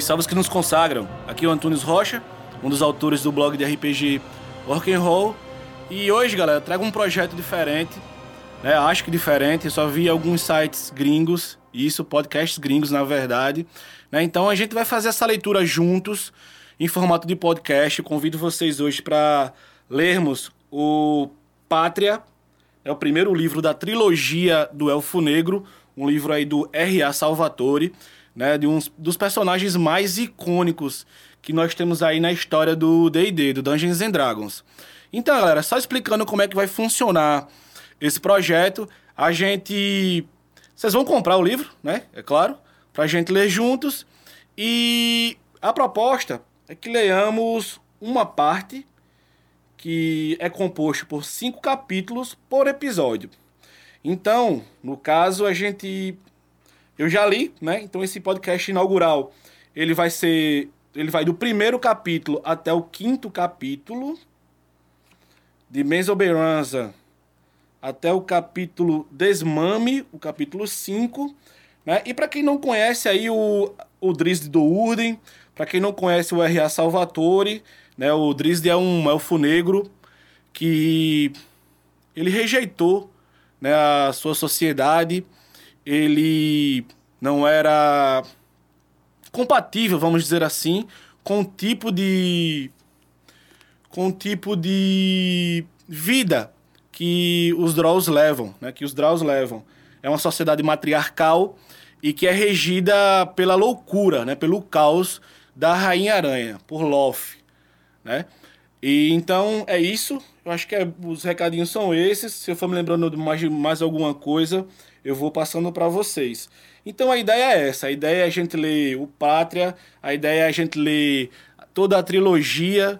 Salve, salve os que nos consagram. Aqui é o Antunes Rocha, um dos autores do blog de RPG Rock and Roll. E hoje, galera, trago um projeto diferente, né? Acho que diferente. Eu só vi alguns sites gringos, isso, podcasts gringos, na verdade. Né? Então a gente vai fazer essa leitura juntos, em formato de podcast. Eu convido vocês hoje para lermos o Pátria, é o primeiro livro da trilogia do Elfo Negro, um livro aí do R.A. Salvatore, né, de um dos personagens mais icônicos que nós temos aí na história do D&D, do Dungeons and Dragons. Então, galera, só explicando como é que vai funcionar esse projeto, a gente... Vocês vão comprar o livro, né? É claro, pra gente ler juntos. E a proposta é que leamos uma parte que é composto por cinco capítulos por episódio. Então, no caso, a gente. Eu já li, né? Então, esse podcast inaugural ele vai ser. Ele vai do primeiro capítulo até o quinto capítulo. De Mesoberança até o capítulo Desmame, o capítulo 5. Né? E para quem não conhece aí o, o Drizzt do Urden, para quem não conhece o R.A. Salvatore, né? o Drizzt é um elfo negro que ele rejeitou né, a sua sociedade, ele não era compatível, vamos dizer assim, com o tipo de com o tipo de vida que os Draws levam, né, que os Draws levam. É uma sociedade matriarcal e que é regida pela loucura, né, pelo caos da Rainha Aranha, por Loth, né? E então é isso. Eu acho que é, os recadinhos são esses. Se eu for me lembrando de mais, mais alguma coisa, eu vou passando para vocês. Então a ideia é essa: a ideia é a gente ler o Pátria, a ideia é a gente ler toda a trilogia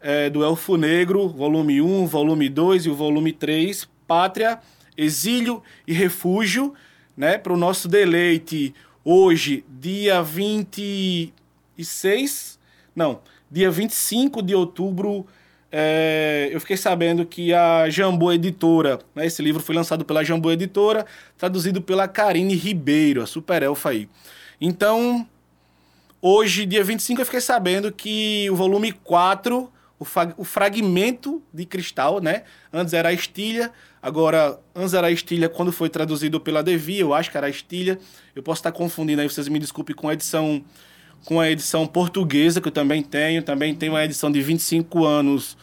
é, do Elfo Negro, volume 1, volume 2 e o volume 3, Pátria, Exílio e Refúgio, né, para o nosso deleite hoje, dia 26. Não, dia 25 de outubro, é, eu fiquei sabendo que a Jambu Editora, né, esse livro foi lançado pela Jambu Editora, traduzido pela Karine Ribeiro, a super elfa aí. Então, hoje, dia 25, eu fiquei sabendo que o volume 4, o, o fragmento de cristal, né? Antes era a estilha, agora, antes era a estilha quando foi traduzido pela Devi, eu acho que era a estilha. Eu posso estar confundindo aí, vocês me desculpem com a edição com a edição portuguesa, que eu também tenho. Também tenho uma edição de 25 anos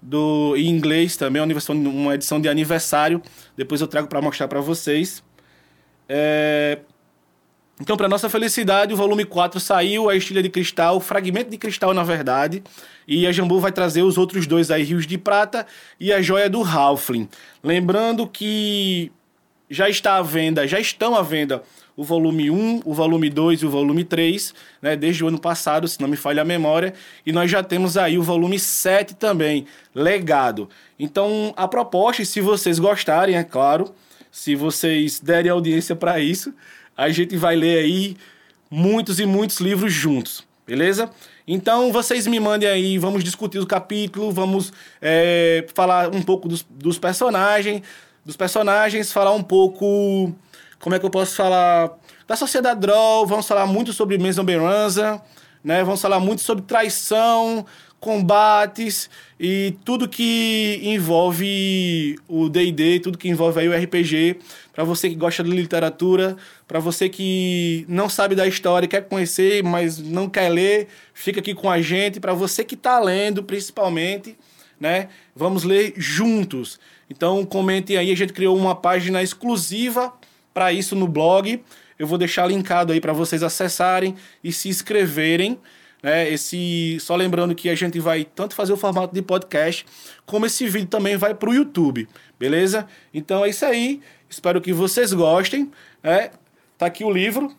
do, em inglês também, uma edição, uma edição de aniversário. Depois eu trago para mostrar para vocês. É... Então, para nossa felicidade, o volume 4 saiu, a Estilha de Cristal, Fragmento de Cristal, na verdade. E a Jambu vai trazer os outros dois aí, Rios de Prata e a Joia do Halfling. Lembrando que já está à venda, já estão à venda o volume 1, o volume 2 e o volume 3, né, desde o ano passado, se não me falha a memória, e nós já temos aí o volume 7 também, legado. Então, a proposta, se vocês gostarem, é claro, se vocês derem audiência para isso, a gente vai ler aí muitos e muitos livros juntos, beleza? Então, vocês me mandem aí, vamos discutir o capítulo, vamos é, falar um pouco dos, dos personagens, dos personagens, falar um pouco como é que eu posso falar? Da sociedade Droll, vamos falar muito sobre Mesoberanza, né? Vamos falar muito sobre traição, combates e tudo que envolve o D&D, tudo que envolve aí o RPG, para você que gosta de literatura, para você que não sabe da história, quer conhecer, mas não quer ler, fica aqui com a gente, para você que está lendo, principalmente, né? Vamos ler juntos. Então comentem aí, a gente criou uma página exclusiva para isso no blog. Eu vou deixar linkado aí para vocês acessarem e se inscreverem. Né? Esse, só lembrando que a gente vai tanto fazer o formato de podcast, como esse vídeo também vai para o YouTube, beleza? Então é isso aí. Espero que vocês gostem. Né? Tá aqui o livro.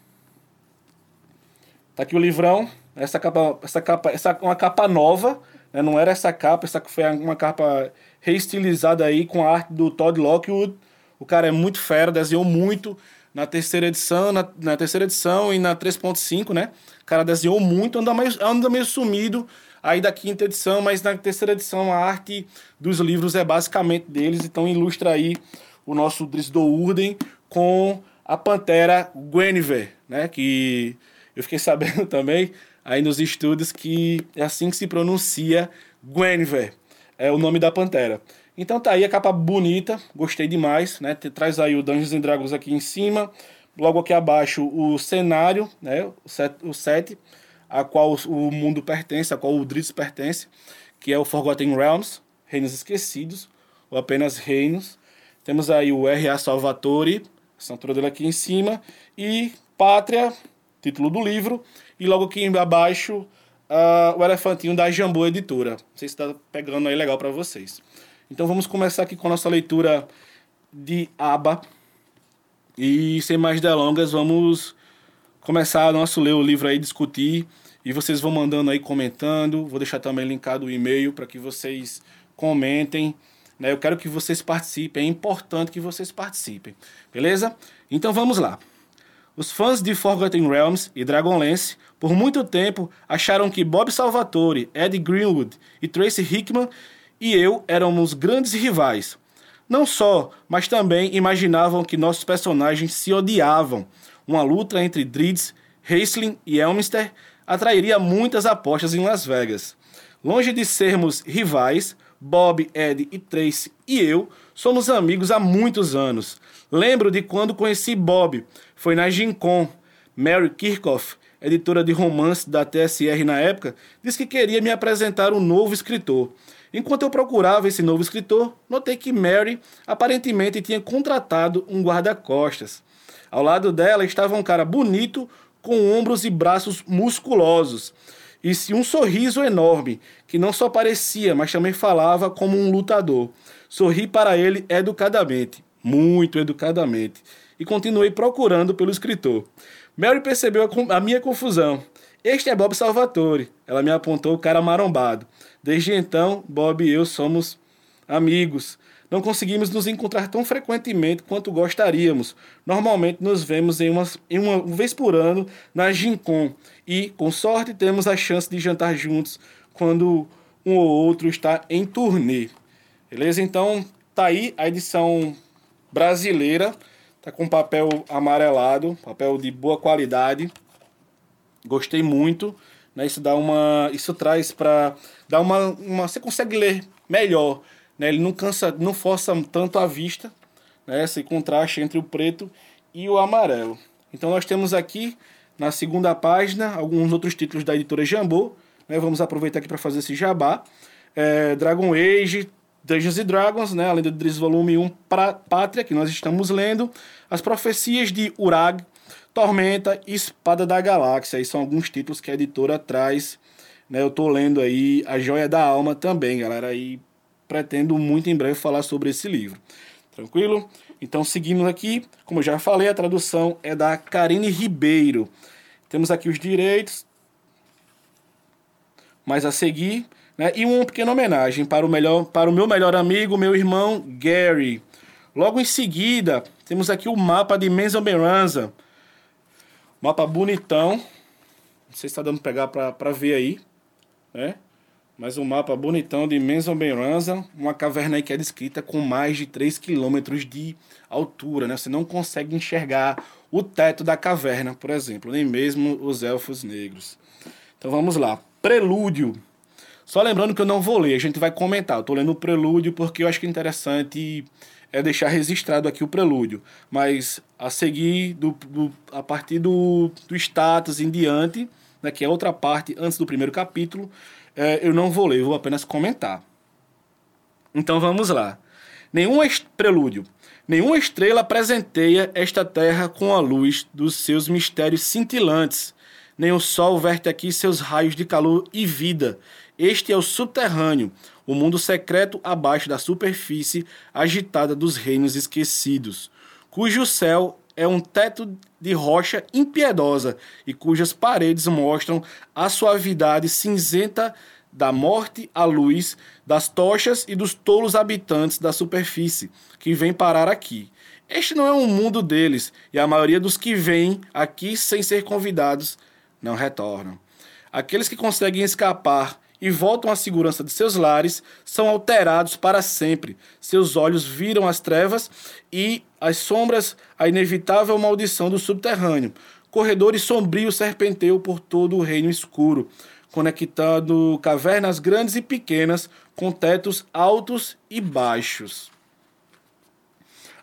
Tá aqui o livrão. Essa capa, essa capa, essa uma capa nova. Né? Não era essa capa, essa foi uma capa reestilizada aí com a arte do Todd Lockwood. O cara é muito fera, desenhou muito na terceira edição, na, na terceira edição e na 3.5, né? O cara desenhou muito, anda meio, anda meio sumido aí da quinta edição, mas na terceira edição a arte dos livros é basicamente deles, então ilustra aí o nosso Drisdo Urden com a Pantera Guinevere, né? Que Eu fiquei sabendo também, aí nos estudos, que é assim que se pronuncia Guinevere, é o nome da pantera. Então tá aí a capa bonita, gostei demais, né? Traz aí o Dungeons and Dragons aqui em cima, logo aqui abaixo o cenário, né? O set, o set a qual o mundo pertence, a qual o Dritz pertence, que é o Forgotten Realms, Reinos Esquecidos, ou apenas Reinos. Temos aí o R.A. Salvatore, assinatura dele aqui em cima, e Pátria, título do livro, e logo aqui abaixo uh, o elefantinho da Jambu Editora. Não sei se está pegando aí legal para vocês. Então vamos começar aqui com a nossa leitura de aba. E sem mais delongas, vamos começar nosso ler o livro aí, discutir. E vocês vão mandando aí, comentando. Vou deixar também linkado o e-mail para que vocês comentem. Né? Eu quero que vocês participem. É importante que vocês participem. Beleza? Então vamos lá. Os fãs de Forgotten Realms e Dragonlance por muito tempo acharam que Bob Salvatore, Ed Greenwood e Tracy Hickman e eu éramos grandes rivais. Não só, mas também imaginavam que nossos personagens se odiavam. Uma luta entre Drids, Haisling e Elminster atrairia muitas apostas em Las Vegas. Longe de sermos rivais, Bob, Ed e Tracy e eu somos amigos há muitos anos. Lembro de quando conheci Bob, foi na Gincon. Mary Kirchhoff, editora de romance da TSR na época, disse que queria me apresentar um novo escritor. Enquanto eu procurava esse novo escritor, notei que Mary aparentemente tinha contratado um guarda-costas. Ao lado dela estava um cara bonito, com ombros e braços musculosos, e um sorriso enorme, que não só parecia, mas também falava como um lutador. Sorri para ele educadamente, muito educadamente, e continuei procurando pelo escritor. Mary percebeu a, a minha confusão. Este é Bob Salvatore. Ela me apontou o cara marombado. Desde então, Bob e eu somos amigos. Não conseguimos nos encontrar tão frequentemente quanto gostaríamos. Normalmente nos vemos em uma, em uma vez por ano na Gincon e, com sorte, temos a chance de jantar juntos quando um ou outro está em turnê. Beleza? Então, tá aí a edição brasileira. Tá com papel amarelado, papel de boa qualidade. Gostei muito. Né? Isso dá uma, isso traz para dar uma, uma, você consegue ler melhor, né? Ele não cansa, não força tanto a vista, né? Esse contraste entre o preto e o amarelo. Então nós temos aqui na segunda página alguns outros títulos da editora Jambô, né? Vamos aproveitar aqui para fazer esse jabá. É, Dragon Age, Dungeons Dragons, né? além do Driz Volume 1, pra, Pátria, que nós estamos lendo, As Profecias de Urag, Tormenta e Espada da Galáxia. Aí são alguns títulos que a editora traz. Né? Eu estou lendo aí A Joia da Alma também, galera. E pretendo muito em breve falar sobre esse livro. Tranquilo? Então, seguindo aqui, como eu já falei, a tradução é da Karine Ribeiro. Temos aqui os direitos. Mas a seguir, né? E uma pequena homenagem para o, melhor, para o meu melhor amigo, meu irmão Gary. Logo em seguida, temos aqui o mapa de Menzoberranza Mapa bonitão. Não sei se está dando pegar para ver aí, né? Mas um mapa bonitão de Menzomberanza, uma caverna aí que é descrita com mais de 3 km de altura, né? Você não consegue enxergar o teto da caverna, por exemplo, nem mesmo os elfos negros. Então vamos lá. Prelúdio. Só lembrando que eu não vou ler, a gente vai comentar. Eu tô lendo o prelúdio porque eu acho que é interessante é deixar registrado aqui o prelúdio. Mas a seguir, do, do, a partir do, do status em diante, né, que é outra parte antes do primeiro capítulo, é, eu não vou ler, eu vou apenas comentar. Então vamos lá. Nenhum prelúdio. Nenhuma estrela presenteia esta terra com a luz dos seus mistérios cintilantes. Nem o sol verte aqui seus raios de calor e vida. Este é o subterrâneo, o mundo secreto abaixo da superfície agitada dos reinos esquecidos, cujo céu é um teto de rocha impiedosa e cujas paredes mostram a suavidade cinzenta da morte à luz, das tochas e dos tolos habitantes da superfície que vêm parar aqui. Este não é um mundo deles, e a maioria dos que vêm aqui sem ser convidados não retornam. Aqueles que conseguem escapar e voltam à segurança de seus lares, são alterados para sempre. Seus olhos viram as trevas e as sombras, a inevitável maldição do subterrâneo. corredores sombrios serpenteiam por todo o reino escuro, conectando cavernas grandes e pequenas com tetos altos e baixos.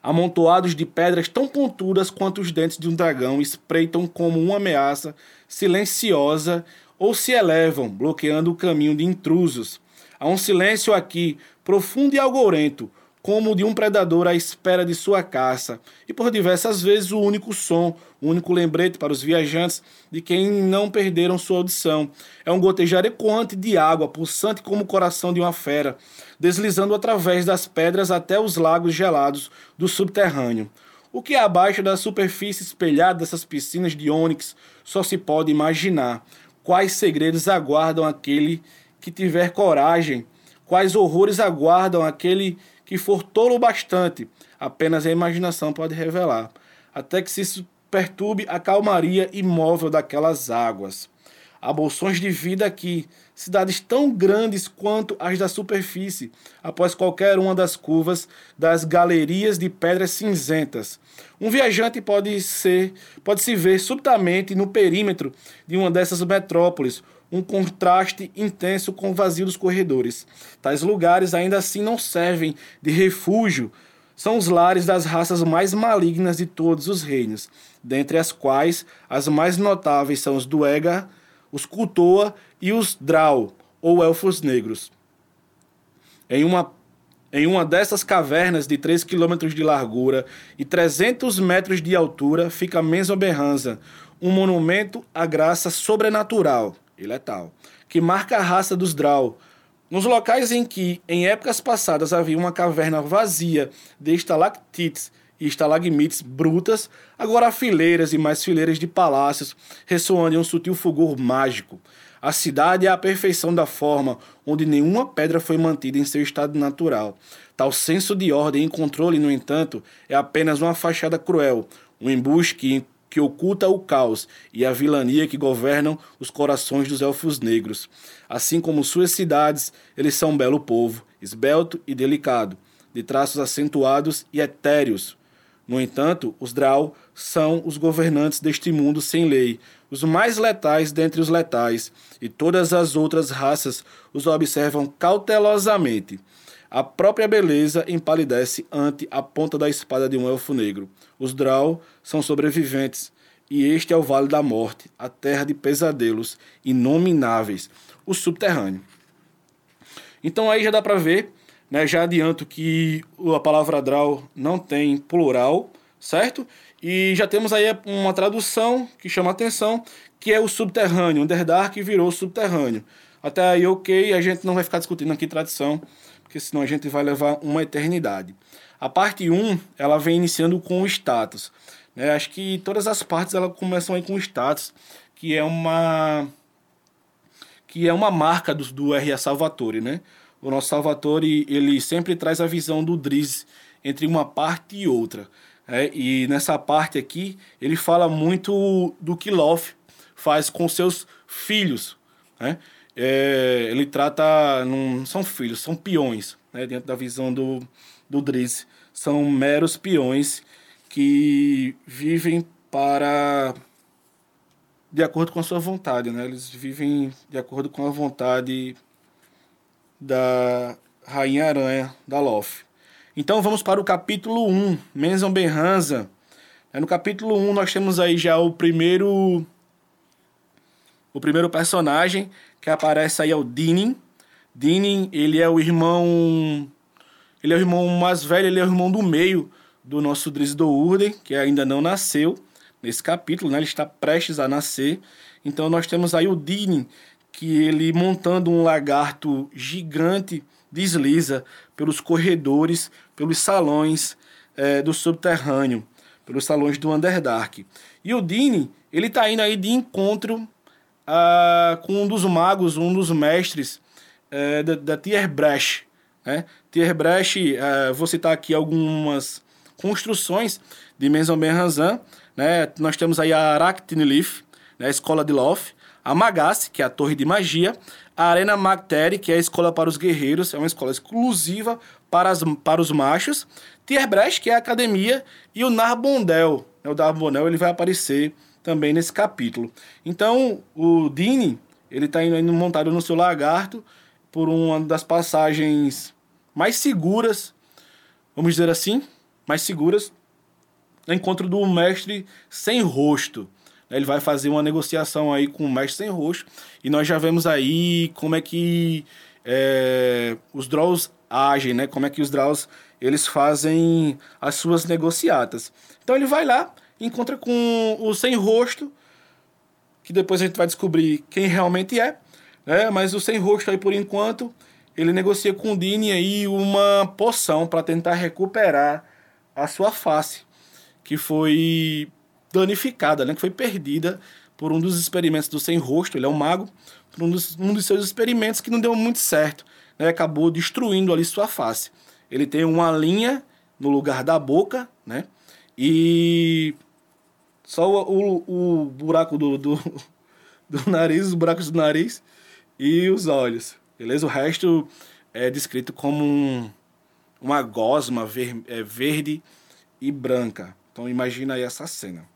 Amontoados de pedras tão pontudas quanto os dentes de um dragão espreitam como uma ameaça silenciosa ou se elevam, bloqueando o caminho de intrusos. Há um silêncio aqui, profundo e algorento, como de um predador à espera de sua caça, e por diversas vezes o único som, o único lembrete para os viajantes de quem não perderam sua audição. É um gotejar ecoante de água, pulsante como o coração de uma fera, deslizando através das pedras até os lagos gelados do subterrâneo. O que é abaixo da superfície espelhada dessas piscinas de ônix só se pode imaginar. Quais segredos aguardam aquele que tiver coragem? Quais horrores aguardam aquele que for tolo bastante, apenas a imaginação pode revelar, até que se perturbe a calmaria imóvel daquelas águas. Há bolsões de vida aqui, cidades tão grandes quanto as da superfície, após qualquer uma das curvas das galerias de pedras cinzentas. Um viajante pode ser, pode se ver subitamente no perímetro de uma dessas metrópoles, um contraste intenso com o vazio dos corredores. Tais lugares ainda assim não servem de refúgio, são os lares das raças mais malignas de todos os reinos, dentre as quais as mais notáveis são os Duega, os Kutoa e os Drau, ou Elfos Negros. Em uma em uma dessas cavernas de 3 km de largura e 300 metros de altura fica Menzoberranza, um monumento à graça sobrenatural e letal, que marca a raça dos Drow. Nos locais em que, em épocas passadas, havia uma caverna vazia de estalactites e estalagmites brutas, agora há fileiras e mais fileiras de palácios, ressoando em um sutil fulgor mágico. A cidade é a perfeição da forma, onde nenhuma pedra foi mantida em seu estado natural. Tal senso de ordem e controle, no entanto, é apenas uma fachada cruel, um embuste que que oculta o caos e a vilania que governam os corações dos elfos negros. Assim como suas cidades, eles são um belo povo, esbelto e delicado, de traços acentuados e etéreos. No entanto, os Drau são os governantes deste mundo sem lei, os mais letais dentre os letais, e todas as outras raças os observam cautelosamente. A própria beleza empalidece ante a ponta da espada de um elfo negro. Os Drow são sobreviventes, e este é o Vale da Morte, a terra de pesadelos inomináveis, o subterrâneo. Então aí já dá para ver, né, já adianto que a palavra Drow não tem plural, certo? E já temos aí uma tradução que chama atenção, que é o subterrâneo, Underdark virou subterrâneo. Até aí ok, a gente não vai ficar discutindo aqui tradição, porque senão a gente vai levar uma eternidade. A parte 1, ela vem iniciando com o status. Né? Acho que todas as partes ela começam aí com o status, que é uma que é uma marca do, do R.A. Salvatore, né? O nosso Salvatore, ele sempre traz a visão do Driz entre uma parte e outra. Né? E nessa parte aqui, ele fala muito do que Loth faz com seus filhos, né? é, ele trata. Não são filhos, são peões, né, dentro da visão do, do Driz. São meros peões que vivem para. de acordo com a sua vontade, né? Eles vivem de acordo com a vontade da Rainha Aranha, da Loth. Então vamos para o capítulo 1, Menzon Benhanza. No capítulo 1 nós temos aí já o primeiro o primeiro personagem que aparece aí é o Dinin. Dinin, ele é o irmão. Ele é o irmão mais velho, ele é o irmão do meio do nosso Drizdo Urden, que ainda não nasceu nesse capítulo, né? Ele está prestes a nascer. Então nós temos aí o Dinin, que ele montando um lagarto gigante desliza pelos corredores, pelos salões é, do subterrâneo, pelos salões do Underdark. E o Dini, ele está indo aí de encontro com um dos magos, um dos mestres uh, da, da Tierbrecht. Né? Tierbrecht, uh, vou citar aqui algumas construções de Maison Benrazan. Né? Nós temos aí a Arachnilith, né? a escola de Loth, a Magasse, que é a torre de magia, a Arena Magteri, que é a escola para os guerreiros, é uma escola exclusiva para, as, para os machos, Tierbrecht, que é a academia, e o Narbondel. Né? O Narbondel ele vai aparecer também nesse capítulo. Então, o Dini, ele está indo, montado no seu lagarto por uma das passagens mais seguras, vamos dizer assim, mais seguras, encontro do mestre sem rosto. Ele vai fazer uma negociação aí com o mestre sem rosto e nós já vemos aí como é que é, os draws agem, né? Como é que os draws eles fazem as suas negociatas. Então ele vai lá, encontra com o sem rosto, que depois a gente vai descobrir quem realmente é, né? Mas o sem rosto aí por enquanto, ele negocia com o Dini aí uma poção para tentar recuperar a sua face, que foi danificada, né? Que foi perdida por um dos experimentos do sem rosto, ele é um mago, por um dos, um dos seus experimentos que não deu muito certo, né? Acabou destruindo ali sua face. Ele tem uma linha no lugar da boca, né? E só o, o, o buraco do, do, do, nariz, os buracos do nariz e os olhos, beleza? O resto é descrito como um, uma gosma ver, é, verde e branca. Então imagina aí essa cena.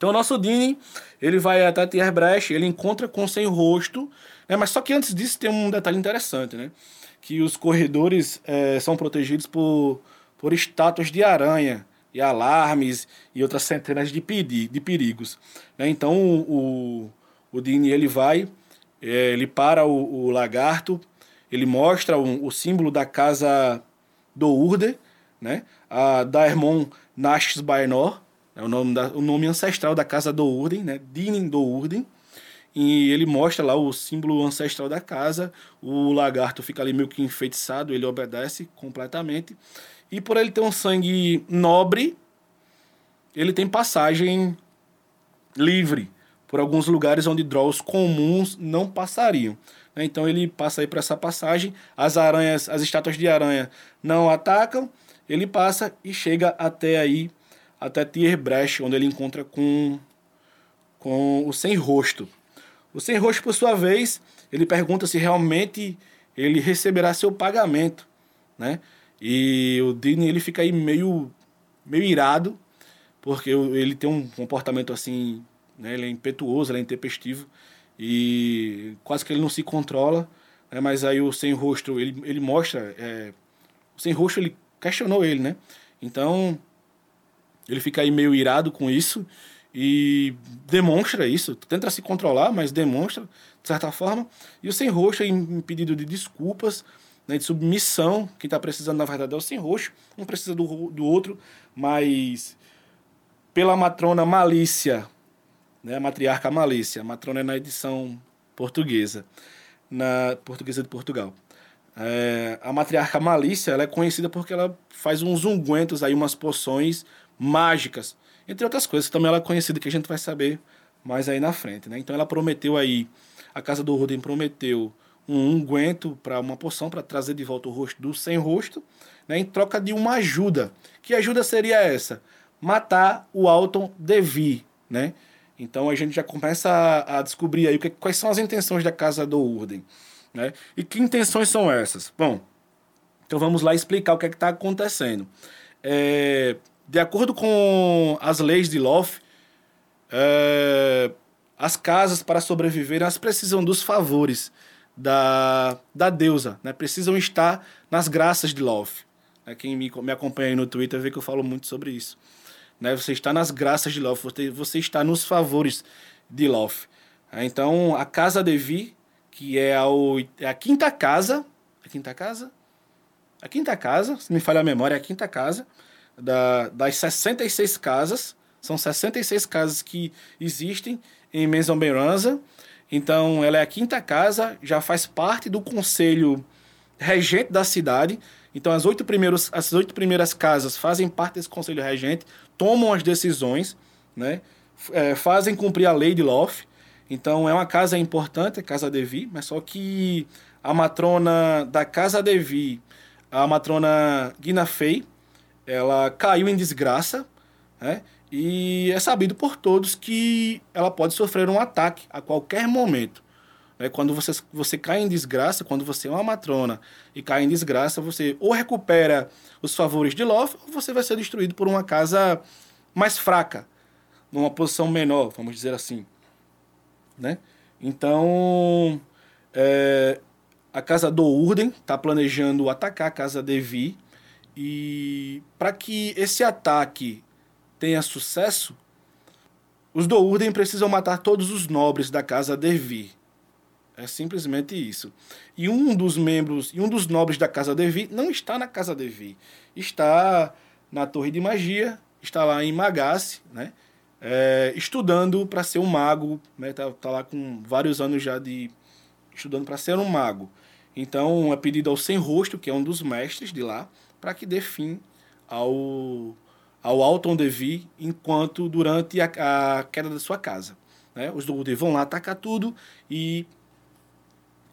Então o nosso Dini, ele vai até Tierbrecht, ele encontra com sem rosto, né? mas só que antes disso tem um detalhe interessante, né? que os corredores é, são protegidos por, por estátuas de aranha e alarmes e outras centenas de, de perigos. Né? Então o, o Dini ele vai, é, ele para o, o, lagarto, ele mostra o, o símbolo da casa do Urde, né? a Daemon Nashis Baenor, é o nome, da, o nome ancestral da casa do Urden, né? Dinin do Urden. E ele mostra lá o símbolo ancestral da casa. O lagarto fica ali meio que enfeitiçado, ele obedece completamente. E por ele ter um sangue nobre, ele tem passagem livre por alguns lugares onde draws comuns não passariam. Né? Então ele passa aí por essa passagem. As aranhas, as estátuas de aranha não atacam. Ele passa e chega até aí, até Tierbrecht, onde ele encontra com, com o sem rosto. O sem rosto, por sua vez, ele pergunta se realmente ele receberá seu pagamento, né? E o Disney ele fica aí meio meio irado, porque ele tem um comportamento assim, né? Ele é impetuoso, ele é intempestivo e quase que ele não se controla, né? Mas aí o sem rosto ele, ele mostra, é, o sem rosto ele questionou ele, né? Então ele fica aí meio irado com isso e demonstra isso, tenta se controlar, mas demonstra, de certa forma, e o sem roxo em pedido de desculpas, né, de submissão, quem está precisando na verdade é o sem roxo, um precisa do, do outro, mas pela matrona Malícia, né, a matriarca Malícia, a matrona é na edição portuguesa, na portuguesa de Portugal. É, a matriarca Malícia ela é conhecida porque ela faz uns ungüentos aí, umas poções mágicas, entre outras coisas, também ela é conhecida que a gente vai saber mais aí na frente, né? Então ela prometeu aí, a casa do Roden prometeu um unguento para uma poção para trazer de volta o rosto do sem rosto, né? Em troca de uma ajuda. Que ajuda seria essa? Matar o Alton Devi, né? Então a gente já começa a, a descobrir aí que, quais são as intenções da casa do Urden, né? E que intenções são essas? Bom, então vamos lá explicar o que é está acontecendo. É, de acordo com as leis de Loth, é, as casas para sobreviver elas precisam dos favores da, da deusa, né? precisam estar nas graças de Loth. É, quem me, me acompanha aí no Twitter vê que eu falo muito sobre isso. Né? Você está nas graças de Loth, você, você está nos favores de Loth. É, então, a casa de Vi, que é a, é a quinta casa, a quinta casa? A quinta casa, se me falha a memória, é a quinta casa, da, das 66 casas, são 66 casas que existem em Maison Beranza. Então, ela é a quinta casa, já faz parte do conselho regente da cidade. Então, as oito, primeiros, as oito primeiras casas fazem parte desse conselho regente, tomam as decisões, né? É, fazem cumprir a lei de Loth. Então, é uma casa importante, a Casa Devi, mas só que a matrona da Casa Devi, a matrona Guina Fei, ela caiu em desgraça, né? E é sabido por todos que ela pode sofrer um ataque a qualquer momento. Né? Quando você, você cai em desgraça, quando você é uma matrona e cai em desgraça, você ou recupera os favores de Loth, ou você vai ser destruído por uma casa mais fraca. numa posição menor, vamos dizer assim. Né? Então, é, a casa do Urden está planejando atacar a casa Devi e para que esse ataque tenha sucesso, os do Urden precisam matar todos os nobres da casa Devi. É simplesmente isso. E um dos membros, e um dos nobres da casa Devi não está na casa Devi. Está na Torre de Magia, está lá em Magasse, né? É, estudando para ser um mago, né? Tá, tá lá com vários anos já de estudando para ser um mago. Então é pedido ao Sem Rosto, que é um dos mestres de lá, para que dê fim ao ao Alton Devi enquanto durante a, a queda da sua casa. Né? Os do vão lá atacar tudo e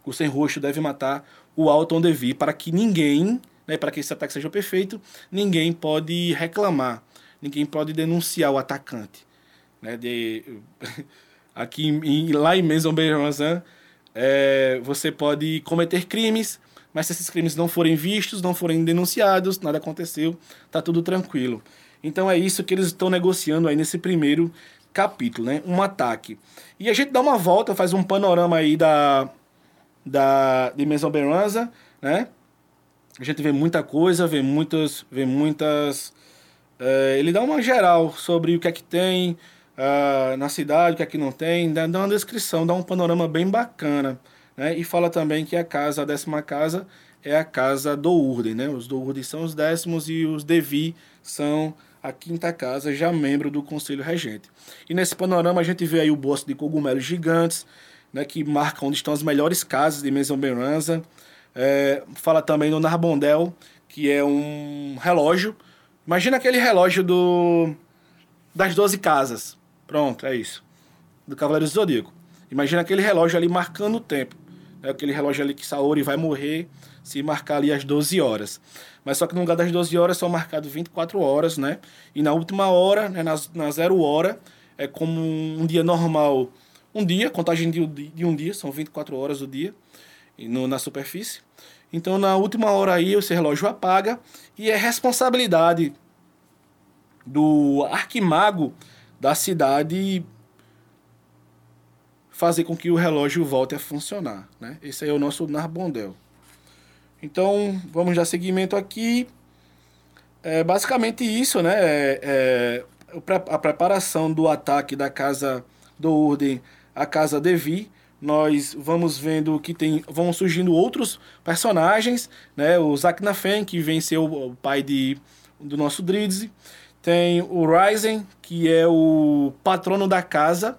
o Sem Rosto deve matar o Alton Devi para que ninguém, né, para que esse ataque seja perfeito, ninguém pode reclamar, ninguém pode denunciar o atacante. Né, de, aqui em, lá em Maison Berranzan, é, você pode cometer crimes, mas se esses crimes não forem vistos, não forem denunciados, nada aconteceu, tá tudo tranquilo. Então é isso que eles estão negociando aí nesse primeiro capítulo, né? Um ataque. E a gente dá uma volta, faz um panorama aí da, da dimensão Beranza, né? A gente vê muita coisa, vê muitas, vê muitas. É, ele dá uma geral sobre o que é que tem uh, na cidade, o que é que não tem, dá, uma descrição, dá um panorama bem bacana, né? E fala também que a casa, a décima casa, é a casa do Urden, né? Os do Urden são os décimos e os Devi são a quinta casa, já membro do Conselho Regente. E nesse panorama a gente vê aí o bosque de cogumelos gigantes, né, que marca onde estão as melhores casas de Maison Beranza. É, fala também do Narbondel, que é um relógio. Imagina aquele relógio do das 12 casas. Pronto, é isso. Do Cavaleiro Zodíaco. Imagina aquele relógio ali marcando o tempo. É aquele relógio ali que Saori vai morrer se marcar ali as 12 horas. Mas só que no lugar das 12 horas são marcadas 24 horas, né? E na última hora, né, na, na zero hora, é como um dia normal um dia, contagem de, de um dia, são 24 horas do dia no, na superfície. Então, na última hora aí, esse relógio apaga e é responsabilidade do arquimago da cidade fazer com que o relógio volte a funcionar. Né? Esse aí é o nosso Narbondel. Então, vamos dar seguimento aqui. É basicamente isso, né? É, é, a preparação do ataque da casa do Urden a casa Devi, nós vamos vendo que tem vão surgindo outros personagens, né? O Zaknafen, que venceu o pai de, do nosso Dridze. Tem o Ryzen, que é o patrono da casa,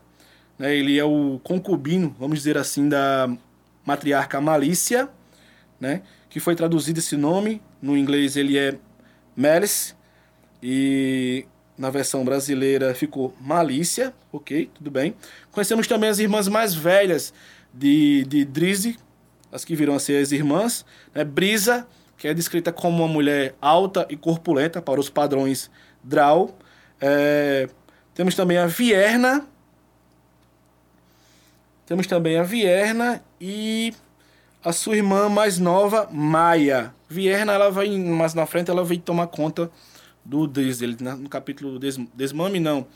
né? Ele é o concubino, vamos dizer assim, da matriarca Malícia, né? Que foi traduzido esse nome, no inglês ele é Malice, e na versão brasileira ficou Malícia, ok, tudo bem. Conhecemos também as irmãs mais velhas de, de Drizzy, as que viram a ser as irmãs. Né? Brisa, que é descrita como uma mulher alta e corpulenta para os padrões Drau. É, temos também a Vierna. Temos também a Vierna e a sua irmã mais nova, Maia. Vierna, ela vai mais na frente, ela vem tomar conta do Diesel, no capítulo des, Desmame, não.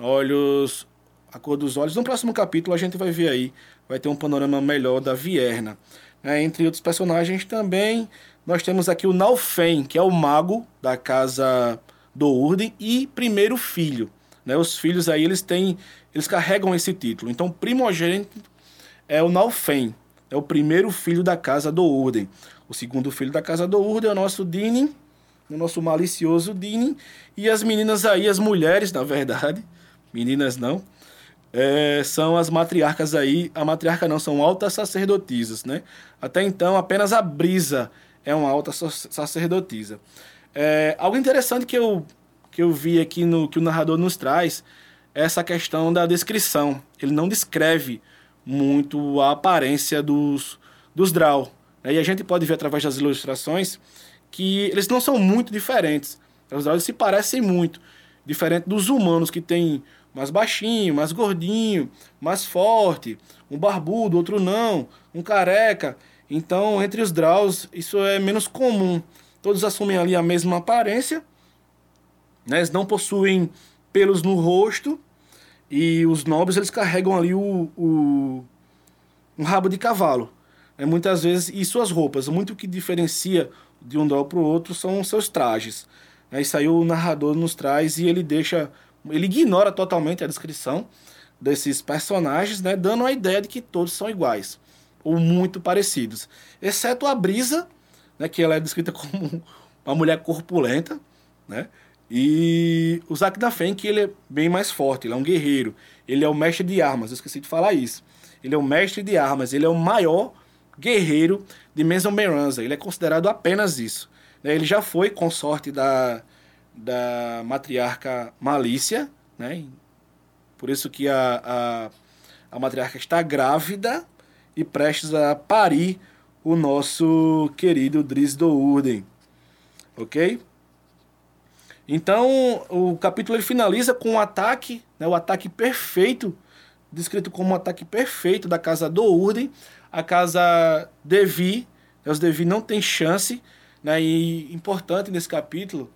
Olhos, a cor dos olhos. No próximo capítulo a gente vai ver aí, vai ter um panorama melhor da Vierna. É, entre outros personagens também, nós temos aqui o Nalfen, que é o mago da casa do Urden e primeiro filho. Né? Os filhos aí, eles têm, eles carregam esse título. Então, primogênito é o Nalfen, é o primeiro filho da casa do Urden. O segundo filho da casa do Urden é o nosso Dinin, no nosso malicioso Dini. E as meninas aí, as mulheres, na verdade, meninas não, é, são as matriarcas aí. A matriarca não, são altas sacerdotisas, né? Até então, apenas a Brisa é uma alta sacerdotisa. É, algo interessante que eu, que eu vi aqui no que o narrador nos traz é essa questão da descrição. Ele não descreve muito a aparência dos, dos Draw. Né? E a gente pode ver através das ilustrações que eles não são muito diferentes. Os droids se parecem muito. Diferente dos humanos que tem mais baixinho, mais gordinho, mais forte, um barbudo, outro não, um careca. Então, entre os Draws, isso é menos comum. Todos assumem ali a mesma aparência, né? eles não possuem pelos no rosto, e os nobres eles carregam ali o, o um rabo de cavalo. É, muitas vezes, e suas roupas. Muito que diferencia de um droll para o outro são seus trajes. É, isso aí o narrador nos traz e ele deixa. Ele ignora totalmente a descrição desses personagens, né, dando a ideia de que todos são iguais ou muito parecidos, exceto a Brisa, né, que ela é descrita como uma mulher corpulenta, né? E o Zack Dafen, que ele é bem mais forte, ele é um guerreiro, ele é o mestre de armas, eu esqueci de falar isso. Ele é o mestre de armas, ele é o maior guerreiro de Mason Beranza, ele é considerado apenas isso. Né? Ele já foi consorte da, da matriarca Malícia, né? por isso que a, a, a matriarca está grávida e prestes a parir o nosso querido Driz do Urden. Ok? Então, o capítulo ele finaliza com um ataque, né, o ataque perfeito, descrito como um ataque perfeito da casa do Urden. A casa Devi, né, os Devi não tem chance, né, e importante nesse capítulo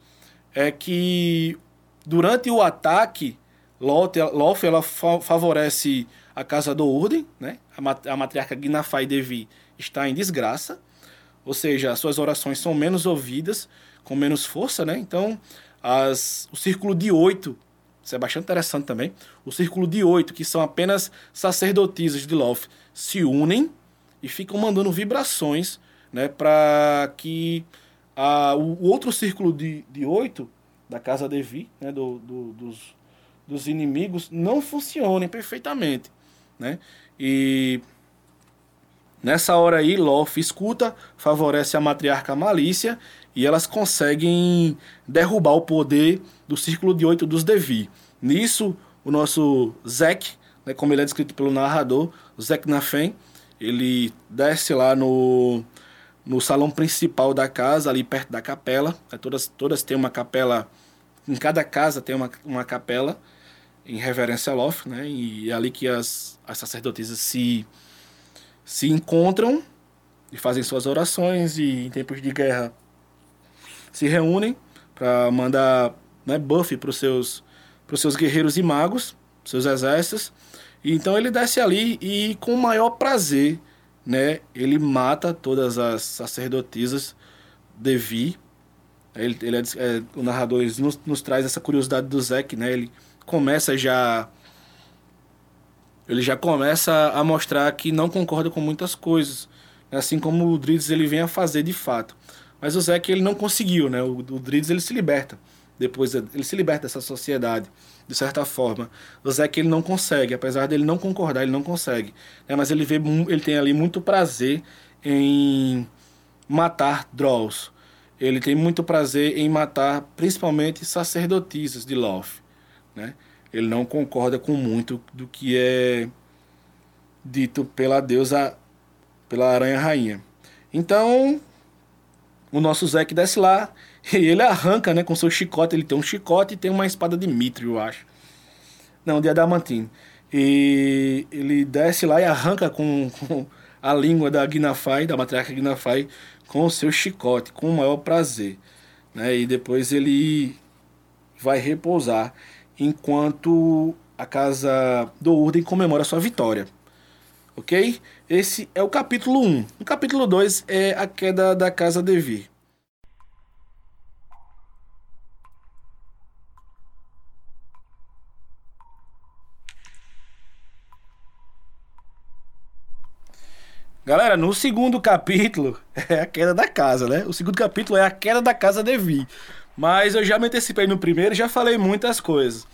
é que durante o ataque, Loth ela favorece a casa do Urden, né, a matriarca Gnafai Devi está em desgraça, ou seja, as suas orações são menos ouvidas, com menos força, né? Então, as, o círculo de oito, isso é bastante interessante também, o círculo de oito, que são apenas sacerdotisas de Loth, se unem e ficam mandando vibrações, né? Para que a, o, outro círculo de, de oito, da casa Devi, né? Do, do, dos, dos inimigos, não funcionem perfeitamente, né? E nessa hora aí, Loth escuta, favorece a matriarca Malícia e elas conseguem derrubar o poder do círculo de oito dos Devi. Nisso, o nosso Zek, né, como ele é descrito pelo narrador, Zek Nafen, ele desce lá no, no salão principal da casa, ali perto da capela. Né, todas, todas têm uma capela, em cada casa tem uma, uma capela em reverência a Loth, né? E é ali que as, as sacerdotisas se, se encontram e fazem suas orações e em tempos de guerra se reúnem para mandar né, buff para os seus, pros seus guerreiros e magos, seus exércitos. E então ele desce ali e com o maior prazer, né, ele mata todas as sacerdotisas Devi. Ele, ele é, é, o narrador nos, nos traz essa curiosidade do Zek, né? Ele começa já ele já começa a mostrar que não concorda com muitas coisas, assim como o Drids ele vem a fazer de fato. Mas o Zeke ele não conseguiu, né? O, o ele se liberta depois ele se liberta dessa sociedade de certa forma. O Zeke ele não consegue, apesar dele não concordar, ele não consegue. Né? Mas ele vê ele tem ali muito prazer em matar Drolls. Ele tem muito prazer em matar principalmente sacerdotisas de Loth né? Ele não concorda com muito do que é dito pela deusa, pela aranha rainha. Então, o nosso Zeke desce lá e ele arranca, né, com seu chicote. Ele tem um chicote e tem uma espada de mitrio, eu acho. Não, de adamantino. E ele desce lá e arranca com, com a língua da Gnafai, da matriarca Gnafai, com o seu chicote, com o maior prazer. Né? E depois ele vai repousar enquanto a casa do Urden comemora sua vitória. Ok? Esse é o capítulo 1. O capítulo 2 é a queda da casa Devi. Galera, no segundo capítulo é a queda da casa, né? O segundo capítulo é a queda da casa Devi. Mas eu já me antecipei no primeiro e já falei muitas coisas.